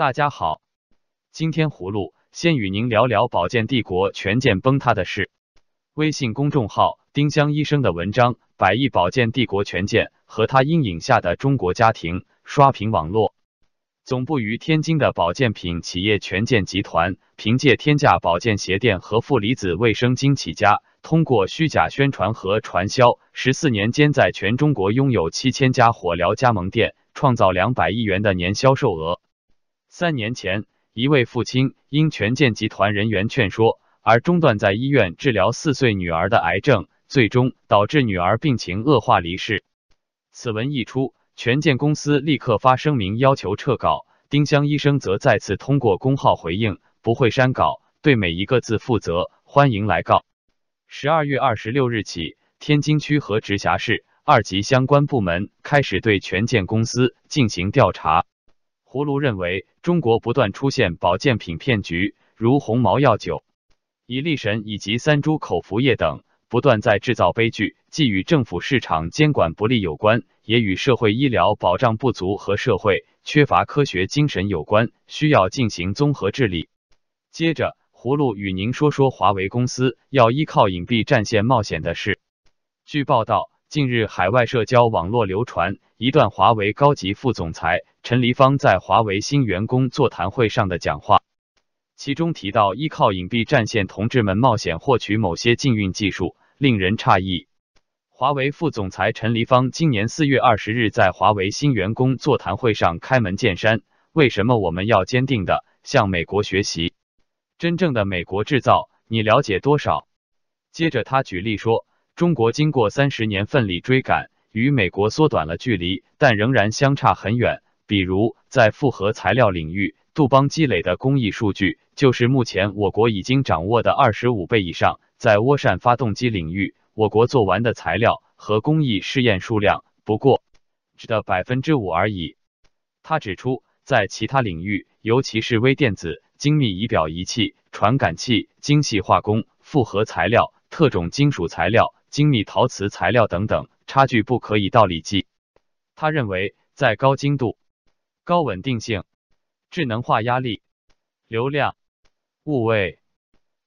大家好，今天葫芦先与您聊聊保健帝国权健崩塌的事。微信公众号丁香医生的文章《百亿保健帝国权健和他阴影下的中国家庭》刷屏网络。总部于天津的保健品企业权健集团，凭借天价保健鞋垫和负离子卫生巾起家，通过虚假宣传和传销，十四年间在全中国拥有七千家火疗加盟店，创造两百亿元的年销售额。三年前，一位父亲因权健集团人员劝说而中断在医院治疗四岁女儿的癌症，最终导致女儿病情恶化离世。此文一出，权健公司立刻发声明要求撤稿，丁香医生则再次通过公号回应不会删稿，对每一个字负责，欢迎来告。十二月二十六日起，天津区和直辖市二级相关部门开始对权健公司进行调查。葫芦认为，中国不断出现保健品骗局，如鸿茅药酒、伊利神以及三株口服液等，不断在制造悲剧，既与政府市场监管不力有关，也与社会医疗保障不足和社会缺乏科学精神有关，需要进行综合治理。接着，葫芦与您说说华为公司要依靠隐蔽战线冒险的事。据报道。近日，海外社交网络流传一段华为高级副总裁陈黎芳在华为新员工座谈会上的讲话，其中提到依靠隐蔽战线同志们冒险获取某些禁运技术，令人诧异。华为副总裁陈黎芳今年四月二十日在华为新员工座谈会上开门见山：“为什么我们要坚定的向美国学习？真正的美国制造，你了解多少？”接着他举例说。中国经过三十年奋力追赶，与美国缩短了距离，但仍然相差很远。比如在复合材料领域，杜邦积累的工艺数据就是目前我国已经掌握的二十五倍以上。在涡扇发动机领域，我国做完的材料和工艺试验数量不过只的百分之五而已。他指出，在其他领域，尤其是微电子、精密仪表仪器、传感器、精细化工、复合材料、特种金属材料。精密陶瓷材料等等，差距不可以道理计。他认为，在高精度、高稳定性、智能化压力、流量、物位、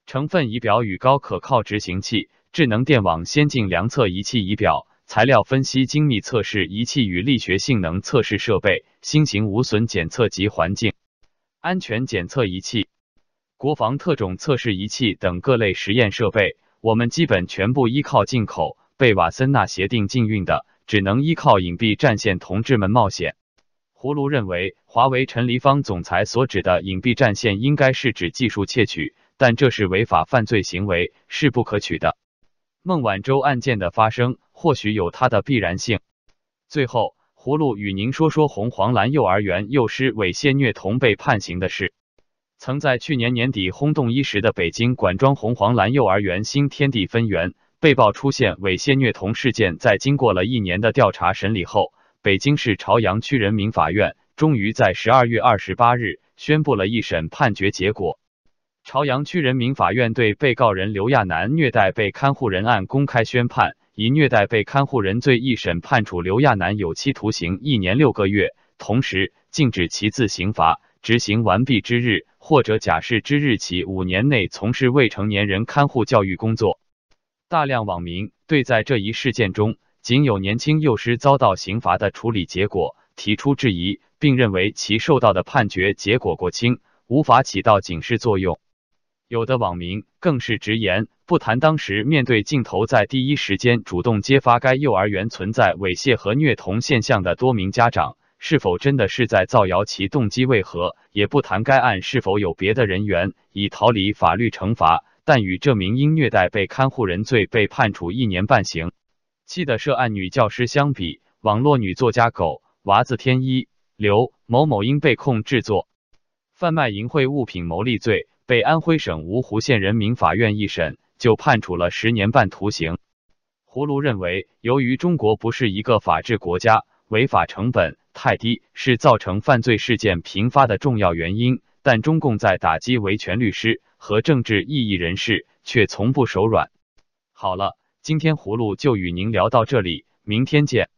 成分仪表与高可靠执行器、智能电网、先进量测仪器仪表、材料分析精密测试仪器与力学性能测试设备、新型无损检测及环境安全检测仪器、国防特种测试仪器等各类实验设备。我们基本全部依靠进口，被瓦森纳协定禁运的，只能依靠隐蔽战线同志们冒险。葫芦认为，华为陈黎芳总裁所指的隐蔽战线，应该是指技术窃取，但这是违法犯罪行为，是不可取的。孟晚舟案件的发生，或许有它的必然性。最后，葫芦与您说说红黄蓝幼儿园幼师猥亵虐童被判刑的事。曾在去年年底轰动一时的北京管庄红黄蓝幼儿园新天地分园被曝出现猥亵虐童事件，在经过了一年的调查审理后，北京市朝阳区人民法院终于在十二月二十八日宣布了一审判决结果。朝阳区人民法院对被告人刘亚楠虐待被看护人案公开宣判，以虐待被看护人罪一审判处刘亚楠有期徒刑一年六个月，同时禁止其自刑罚。执行完毕之日或者假释之日起五年内从事未成年人看护教育工作。大量网民对在这一事件中仅有年轻幼师遭到刑罚的处理结果提出质疑，并认为其受到的判决结果过轻，无法起到警示作用。有的网民更是直言，不谈当时面对镜头在第一时间主动揭发该幼儿园存在猥亵和虐童现象的多名家长。是否真的是在造谣？其动机为何？也不谈该案是否有别的人员以逃离法律惩罚。但与这名因虐待被看护人罪被判处一年半刑期的涉案女教师相比，网络女作家狗娃子天一刘某某因被控制作、贩卖淫秽物品牟利罪，被安徽省芜湖县人民法院一审就判处了十年半徒刑。葫芦认为，由于中国不是一个法治国家。违法成本太低是造成犯罪事件频发的重要原因，但中共在打击维权律师和政治异议人士却从不手软。好了，今天葫芦就与您聊到这里，明天见。